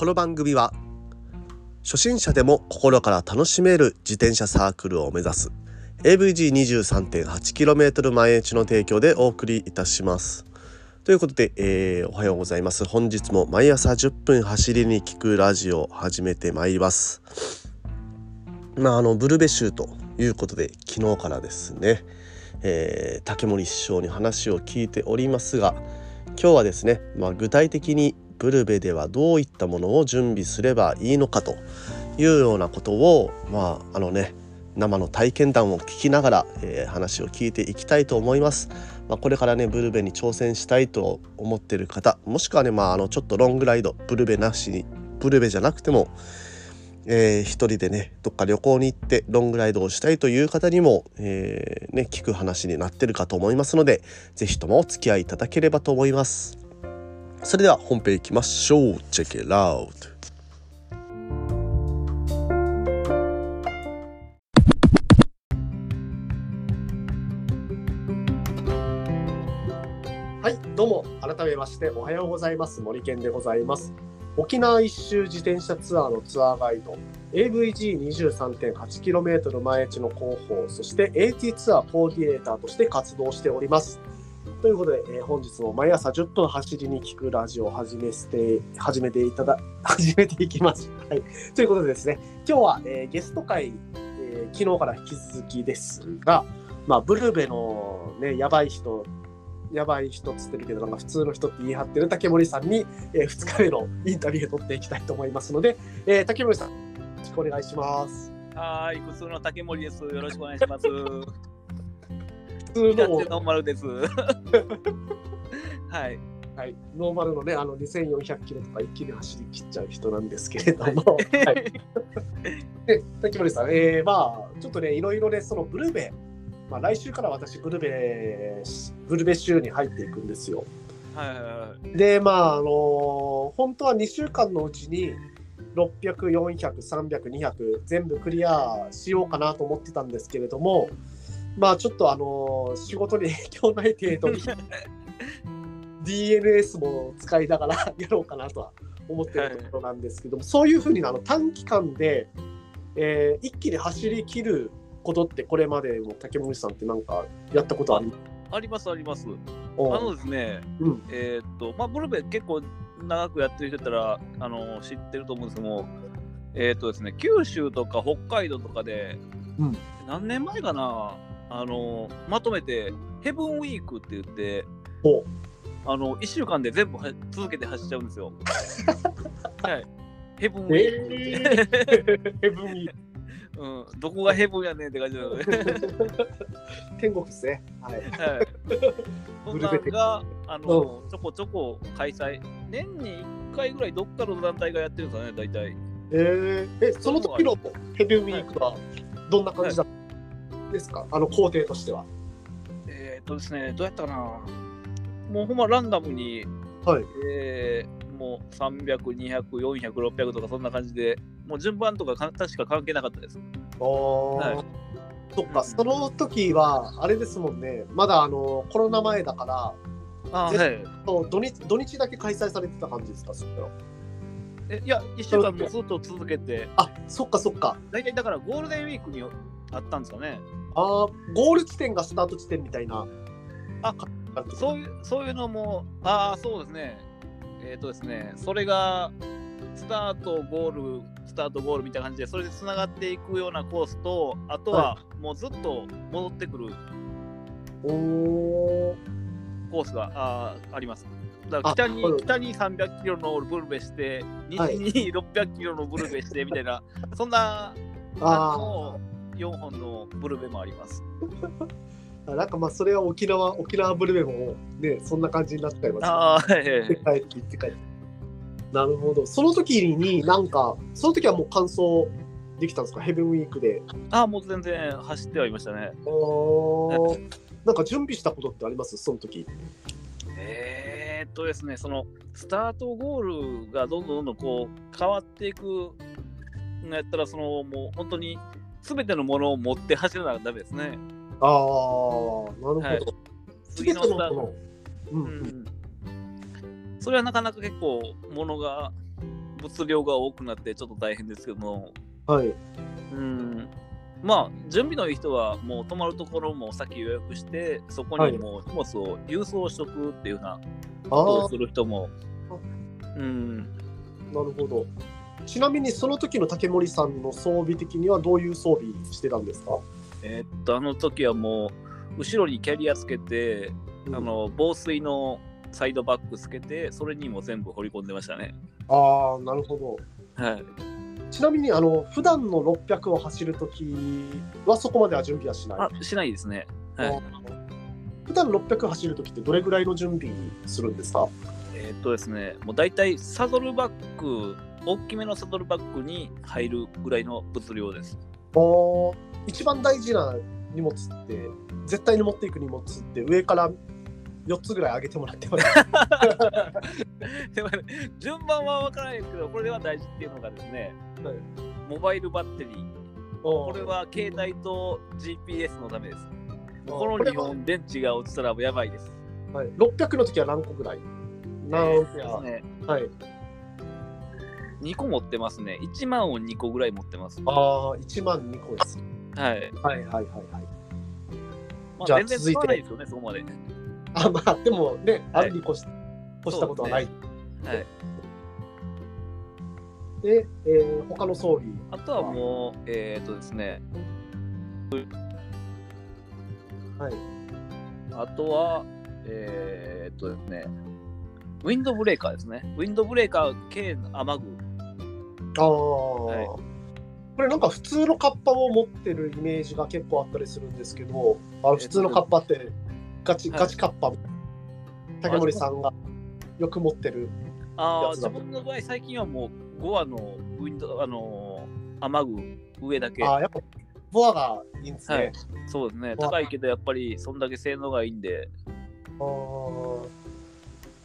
この番組は初心者でも心から楽しめる自転車サークルを目指す AVG23.8km 毎日の提供でお送りいたします。ということで、えー、おはようございます。本日も毎朝10分走りに聞くラジオを始めてまいります。まああのブルベ州ということで昨日からですね、えー、竹森師匠に話を聞いておりますが今日はですね、まあ、具体的にブルベではどういったものを準備すればいいのかというようなことをまああのね生の体験談を聞きながら、えー、話を聞いていきたいと思います。まあ、これからねブルベに挑戦したいと思ってる方もしくはねまああのちょっとロングライドブルベなしにブルベじゃなくても、えー、一人でねどっか旅行に行ってロングライドをしたいという方にも、えー、ね聞く話になってるかと思いますので是非ともお付き合いいただければと思います。それでは本編いきましょう。Check it out! はい、どうも改めましておはようございます森健でございます沖縄一周自転車ツアーのツアーガイド AVG23.8km 毎日の広報そして AT ツアーコーディネーターとして活動しておりますということで、えー、本日も毎朝10分走りに聞くラジオを始めて、始めていただ、始めていきます。はい。ということでですね、今日は、えー、ゲスト会、えー、昨日から引き続きですが、まあ、ブルベのね、やばい人、やばい人っつってるけど、なんか普通の人って言い張ってる竹森さんに、えー、2日目のインタビューを取っていきたいと思いますので、えー、竹森さん、よろしくお願いします。はい、普通の竹森です。よろしくお願いします。通の。ノーマルです。はい。はい、ノーマルのね、あの2400キロとか一気に走り切っちゃう人なんですけれども、はい。で、滝森さん、えー、まあ、ちょっとね、いろいろね、そのブルベ、まあ、来週から私、ブルベ、ブルベ州に入っていくんですよ。はいはいはい。で、まあ、あのー、本当は2週間のうちに、600、400、300、200全部クリアしようかなと思ってたんですけれども、まあちょっとあの仕事に影響ない程度に DNS も使いながらやろうかなとは思ってるところなんですけども、はい、そういうふうにあの短期間で、えー、一気に走り切ることってこれまでも竹森さんって何かやったことあります？ありますあります。あのですね、うん、えー、っとまあブルベ結構長くやってる人だったらあの知ってると思うんですけども、えー、っとですね九州とか北海道とかで、うん、何年前かなあのまとめてヘブンウィークって言ってあの1週間で全部続けて走っちゃうんですよ。はい。ヘブンウィーク、えー、ヘブンウィーク。うん、どこがヘブンやねんって感じなので。天国ですね。はい。はい。そんなんが、あの、ちょこちょこ開催。年に1回ぐらいどっかの団体がやってるんですかね、大体。えー、え、その時のヘブンウィークはどんな感じだった、はいですか？あの工程としては。えー、っとですね、どうやったかな？もうほんまランダムに、はいえー、もう300、200、400、600とかそんな感じで、もう順番とかか確か関係なかったです。あはいそっか、その時は、あれですもんね、まだあのコロナ前だから、あはい、土日土日だけ開催されてた感じですか、そったら。えいや、1週間もずっと続けて。あそっかそっか。大体だからゴールデンウィークにあったんですかね。ああ、ゴール地点がスタート地点みたいな。あそういうそういうのも、ああ、そうですね。えっ、ー、とですね、それがスタート、ゴール、スタート、ゴールみたいな感じで、それでつながっていくようなコースと、あとはもうずっと戻ってくる、はい、コースがああります。だから北に北に300キロのブルベして、西に600キロのブルベしてみたいな、はい、そんなあの4本のブルベもあります。なんかまあそれは沖縄沖縄ブルベもねそんな感じになっちゃいます、ね。ああ、はい、はい。帰って行って帰って。なるほど。その時になんかその時はもう完走できたんですか？ヘブンウィークで。ああもう全然走ってはいましたね。なんか準備したことってあります？その時。えー、っとですねそのスタートゴールがどんどんどんどんこう変わっていくのやったらそのもう本当にすべてのものを持って走らなきゃダメですね。ああ、なるほど。はい、次のスタート。うん、うん、それはなかなか結構ものが物量が多くなってちょっと大変ですけども、はい。うん、まあ、準備のいい人はもう泊まるところも先予約して、そこにもう荷物を郵送しとくっていうようなあことをあする人も、うん、なるほど。ちなみにその時の竹森さんの装備的にはどういう装備してたんですか？えーっと、あの時はもう、後ろにキャリアつけて、あの防水のサイドバッグつけて、それにも全部掘り込んでましたね。ああ、なるほど。はい。ちなみにあの普段の600を走るときはそこまでは準備はしない？あ、しないですね。はい。普段600走るときってどれぐらいの準備するんですか？えーっとですね、もう大体サドルバッグ、大きめのサドルバッグに入るぐらいの物量です。お一番大事な荷物って絶対に持っていく荷物って上から4つぐらい上げてもらってます。でもね順番は分からないですけど、これは大事っていうのがですね、はいモバイルバッテリー。ここれは携帯と GPS のためです。あこの2本電池が落ちたらもうやばいです。はい、600の時は何個ぐらい？何ですね。はい、2個持ってますね。1万を2個ぐらい持ってます。ああ1万2個です。はい。はいはいはいはい。まあ、じゃあ全然続いてないですよね、そこまで。あまあでもね、はいあるに越し越したことはない。はい。で、えー、他の装備。あとはもう、えっ、とですね、はい。あとは、えっ、とですね、ウィンドブレーカーですね。ウィンドブレーカー系雨具。ああ、いこれなんか普通のカッパを持ってるイメージが結構あったりするんですけど、あの普通のカッパってガチ、はいガチカッパ、竹森さんがよく持ってる。ああ、自分の場合、最近はもう、ゴアのウィンド、あのー雨具、上だけ。ああ、やっぱボアがいいんですね。はいそうですね。高いけど、やっぱり、そんだけ性能がいいんで、あー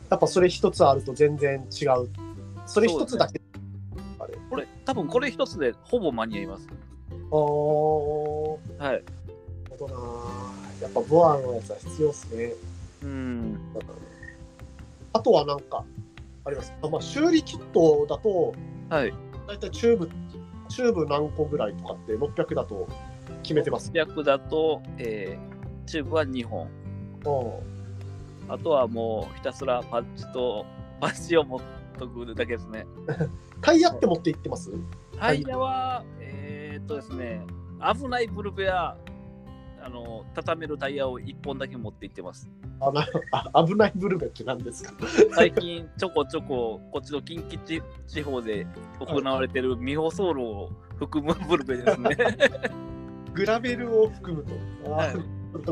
やっぱそれ一つあると全然違う。それ一つだけ。多分これ一つでほぼ間に合います。あーなるはい。ほどな。やっぱボアのやつは必要ですね。うん。あとはなんかあります？あまあ、修理キットだと、はい。だいたいチューブ、チューブ何個ぐらいとかって600だと決めてます。600だと、えー、チューブは2本。うんあとはもうひたすらパッチと、パッチを持っとくだけですね。タイヤって持って行ってます？タイヤは、えー、っとですね、危ないブルベア、あの、畳めるタイヤを1本だけ持って行ってます。あなあ危ないブルベって何ですか？最近ちょこちょここっちの近畿地地方で行われてる未舗走路を含むブルベですね。グラベルを含むと。はい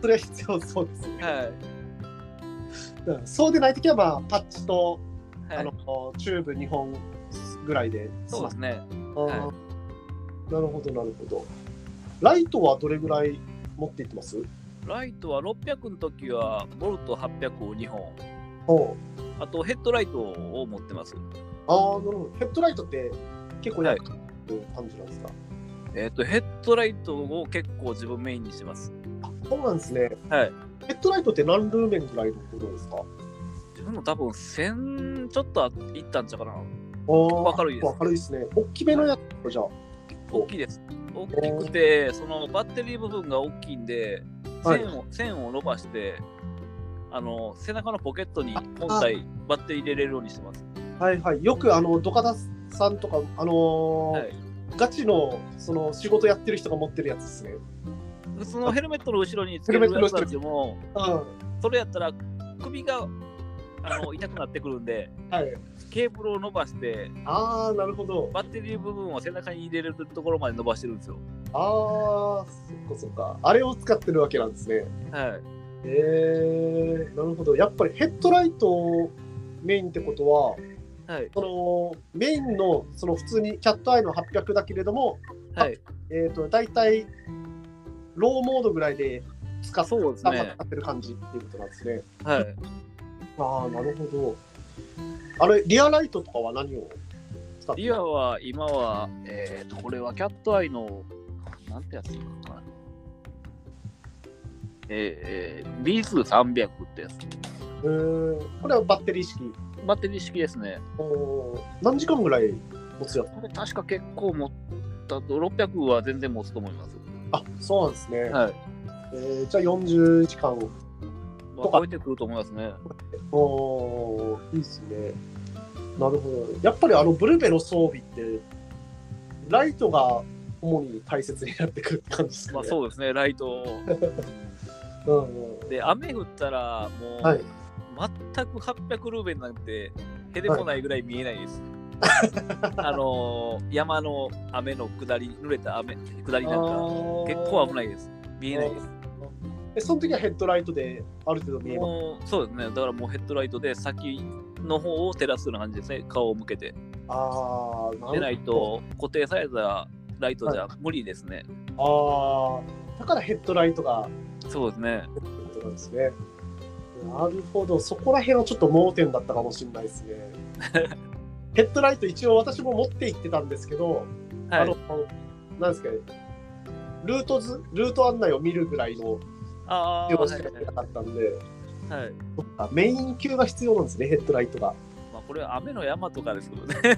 それは必要そうですね。はい。うんそうでないときは、まあ、パッチと、はい、あのチューブ2本ぐらいでそうですね。あーなるほど、なるほど。ライトはどれぐらい持っていってます？ライトは600の時はボルト800を2本。おあとヘッドライトを持ってます。ああ、なるほど。ヘッドライトって結構はい役立つ感じなんですか、えっ、と、ヘッドライトを結構自分メインにしてます。あそうなんですね。はい。ヘッドライトって何ルーメンぐらいのことですか？自分の多分1000ちょっといったんちゃうかな。お明るいです明るいですね。大きめのやつじゃあ。大きいです。大きくて、そのバッテリー部分が大きいんで、はい線を,、線を伸ばして、あの背中のポケットに本体バッテリー入れれるようにしてます。はいはい。よくあの、ドカダさんとか、あのーはい、ガチのその仕事やってる人が持ってるやつですね。普通のヘルメットの後ろにつけるやつなんでも、うん。それやったら首があの痛くなってくるんで、はい。ケーブルを伸ばして、ああ、なるほど。バッテリー部分を背中に入れれるところまで伸ばしてるんですよ。ああ、そっかそっか。あれを使ってるわけなんですね。はい。えー、なるほど。やっぱりヘッドライトメインってことは、はい。そのメインのその普通にキャットアイの800だけれども、はい。えー、と大体ローモードぐらいで使っそうです使ね。ってる感じっていうことなんですね。はい。ああ、なるほど。あれ、リアライトとかは何をリアは今は、えっ、と、これはキャットアイの、なんてやつかな。えー、えー、B2-300 ってやつ。えー、これはバッテリー式バッテリー式ですね。お何時間ぐらい持つやこれ確か結構持ったと、600は全然持つと思います。あそうなんですね。はい。えー、じゃあ40時間。まあ、超えてくると思いますね。おーいいですね。なるほど。やっぱりあのブルベの装備って、ライトが主に大切になってくる感じですかね。まあそうですね、ライト。うんうん。で、雨降ったら、もう、はい全く800ルーベンなんて、へでもないぐらい見えないです。あのー山の雨の下り、濡れた雨、下りなんか、結構危ないです。見えないです。えその時はヘッドライトである程度見えます。もうそうですね、だからもうヘッドライトで先の方を照らすような感じですね、顔を向けて。ああ、なでないるほど。と、固定されたライトじゃ無理ですね。ああ、だからヘッドライトがそうですね。なんですね。なるほど、そこら辺はちょっと盲点だったかもしれないですね。ヘッドライト一応私も持って行ってたんですけど、はいあの。、なんですかね、ルート図、ルート案内を見るぐらいのああ、しかなかったんで、はい。そっかメイン級が必要なんですね、ヘッドライトが。まあ、これは雨の山とかですけどね。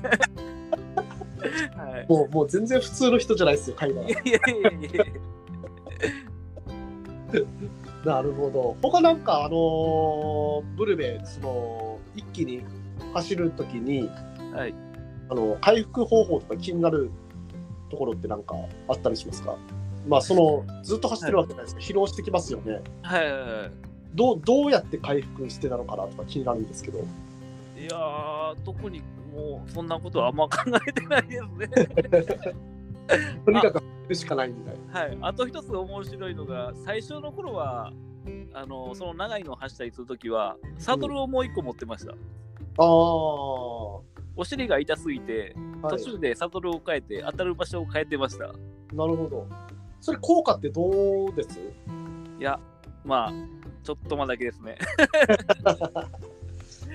はい。もうもう全然普通の人じゃないですよ、海外いやいやいやいやなるほど。他なんか、あのーブルベ、その、一気に走るときに、はい。あの、回復方法とか気になるところってなんかあったりしますか？まあ、その、ずっと走ってるわけじゃないですか、疲労してきますよね。はいはいはい。どう、どうやって回復してたのかなとか気になるんですけど。いやー、特にもうそんなことはあんま考えてないですね。とにかく走るしかないみたいな。はい。あと一つ面白いのが、最初の頃は、あのその長いのを走ったりするときは、サドルをもう一個持ってました。ああ、はお尻が痛すぎて、途い。中でサドルを変えて、当たる場所を変えてました。なるほど。それ効果ってどうです？いや、まあ、ちょっとまだけですね。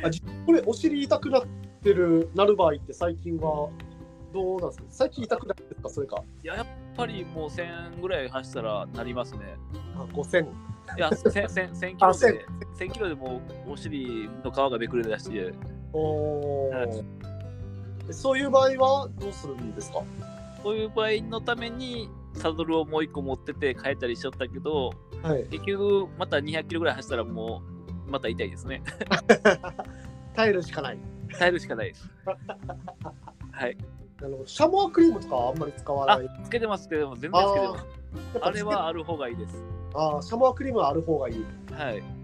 あじこれ、お尻痛くなってる、なる場合って最近はどうなんですか？最近痛くないですか？それか。いや、やっぱりもう1000ぐらい走ったらなりますね。あ、5000。いや、1000 1000 1000キあロで、1000キロでもうお尻の皮がめくれだし、おーはいでそういう場合はどうするんですか？そういう場合のためにサドルをもう一個持ってて変えたりしちゃったけど、はい。結局また200キロぐらい走ったらもうまた痛いですね。耐えるしかない。耐えるしかないです。はい。あのシャモアクリームとかはあんまり使わあない。、つけてます、つけてます。全然つけてます。あれはある方がいいです。あーシャモアクリームはある方がいい。はい。うん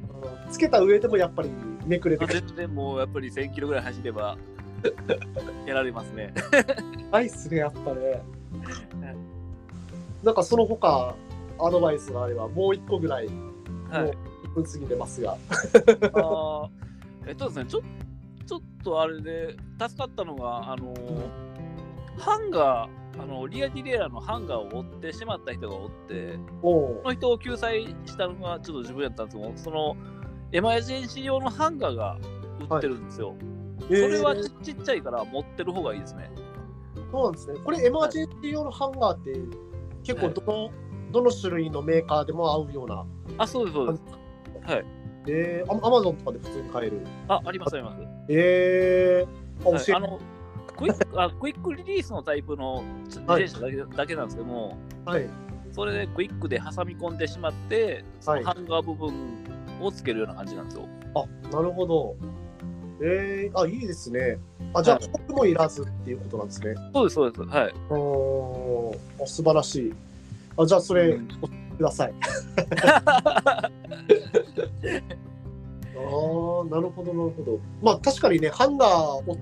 つけた上でもやっぱりめくれてくる。あ全然もうやっぱり1000キロぐらい走れば やられますね。ないっすね、やっぱね。なんかその他アドバイスがあれば、もう一個ぐらい、はいもう。1分過ぎてますが。あーえっとですね、ちょちょっとあれで助かったのが、あのハンガー、あのリアディレイラーのハンガーを折ってしまった人がおって、その人を救済したのがちょっと自分やったんですけど、そのエマージェンシー用のハンガーが売ってるんですよ。それはえーちちっちゃいから持ってる方がいいですね。そうなんですね。これ、エマージェンシー用のハンガーって、結構どの、どの種類のメーカーでも合うような。あ、そうです、そうです。はい。えー、アマゾンとかで普通に買える。あ、あります、あります。えー、あ、はい教えあのクイックあクイックリリースのタイプの自転車だけ,、だけなんですけども、はい。それでクイックで挟み込んでしまって、そはいのハンガー部分をつけるような感じなんですよ。あ、なるほど。えー、あ、いいですね。あ、じゃあ、はい僕もいらずっていうことなんですね。そうです、そうです。はい。おーあ素晴らしい。あ、じゃあ、それ、うんおください。あーなるほど、なるほど。まあ、確かにね、ハンガー折っ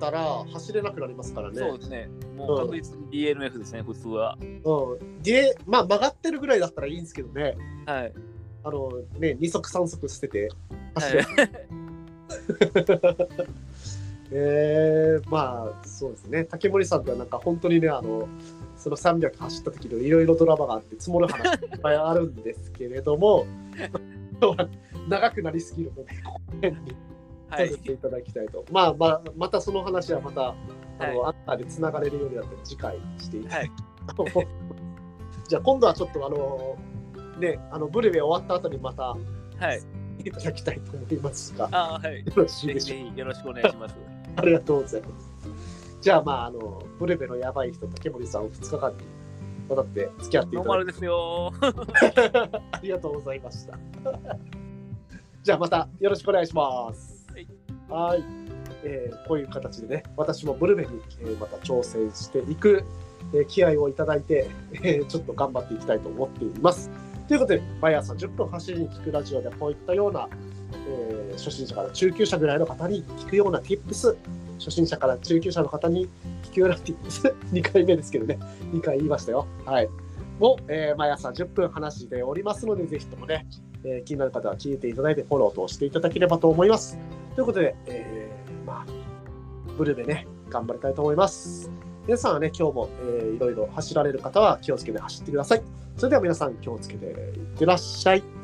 たら走れなくなりますからね。そうですね。もう確実に DNF ですね、普通は。うん。で、まあ、曲がってるぐらいだったらいいんですけどね。はい。あの、ね、二足三足捨てて走る。はい、えー、まあ、そうですね。竹森さんとはなんか本当にね、あの、その300走った時のいろいろドラマがあって積もる話いっぱいあるんですけれども、長くなりすぎるので、この辺にはいさせ。ていただきたいと。まあまあ、またその話はまた、あの、はあったでつながれるようになったら次回していきたいと思います。じゃあ今度はちょっとあの、ね、あのブルベ終わった後にまたはい。いただきたいと思いますが、あはい。よろしいぜでしよろしくお願いします。ありがとうございます。じゃあ、まあ、あの、ブルベのやばい人、竹森さんを2日間にわたって付き合っていただすよ。ありがとうございました。じゃあ、またよろしくお願いします。はい。はいえーこういう形でね、私もブルベに、えーまた挑戦していく、えー気合をいただいて、えーちょっと頑張っていきたいと思っています。ということで、毎朝10分走りに聞くラジオでこういったような、えー初心者から中級者ぐらいの方に聞くような Tips、初心者から中級者の方に聞くような Tips、2回目ですけどね、2回言いましたよ。はい。も、えー毎朝10分話しておりますので、ぜひともね、えー気になる方は聞いていただいて、フォローとしていただければと思います。ということで、えーまあ、ブルーベね、頑張りたいと思います。皆さんはね、今日も、えーいろいろ走られる方は気をつけて走ってください。それでは皆さん気をつけていってらっしゃい。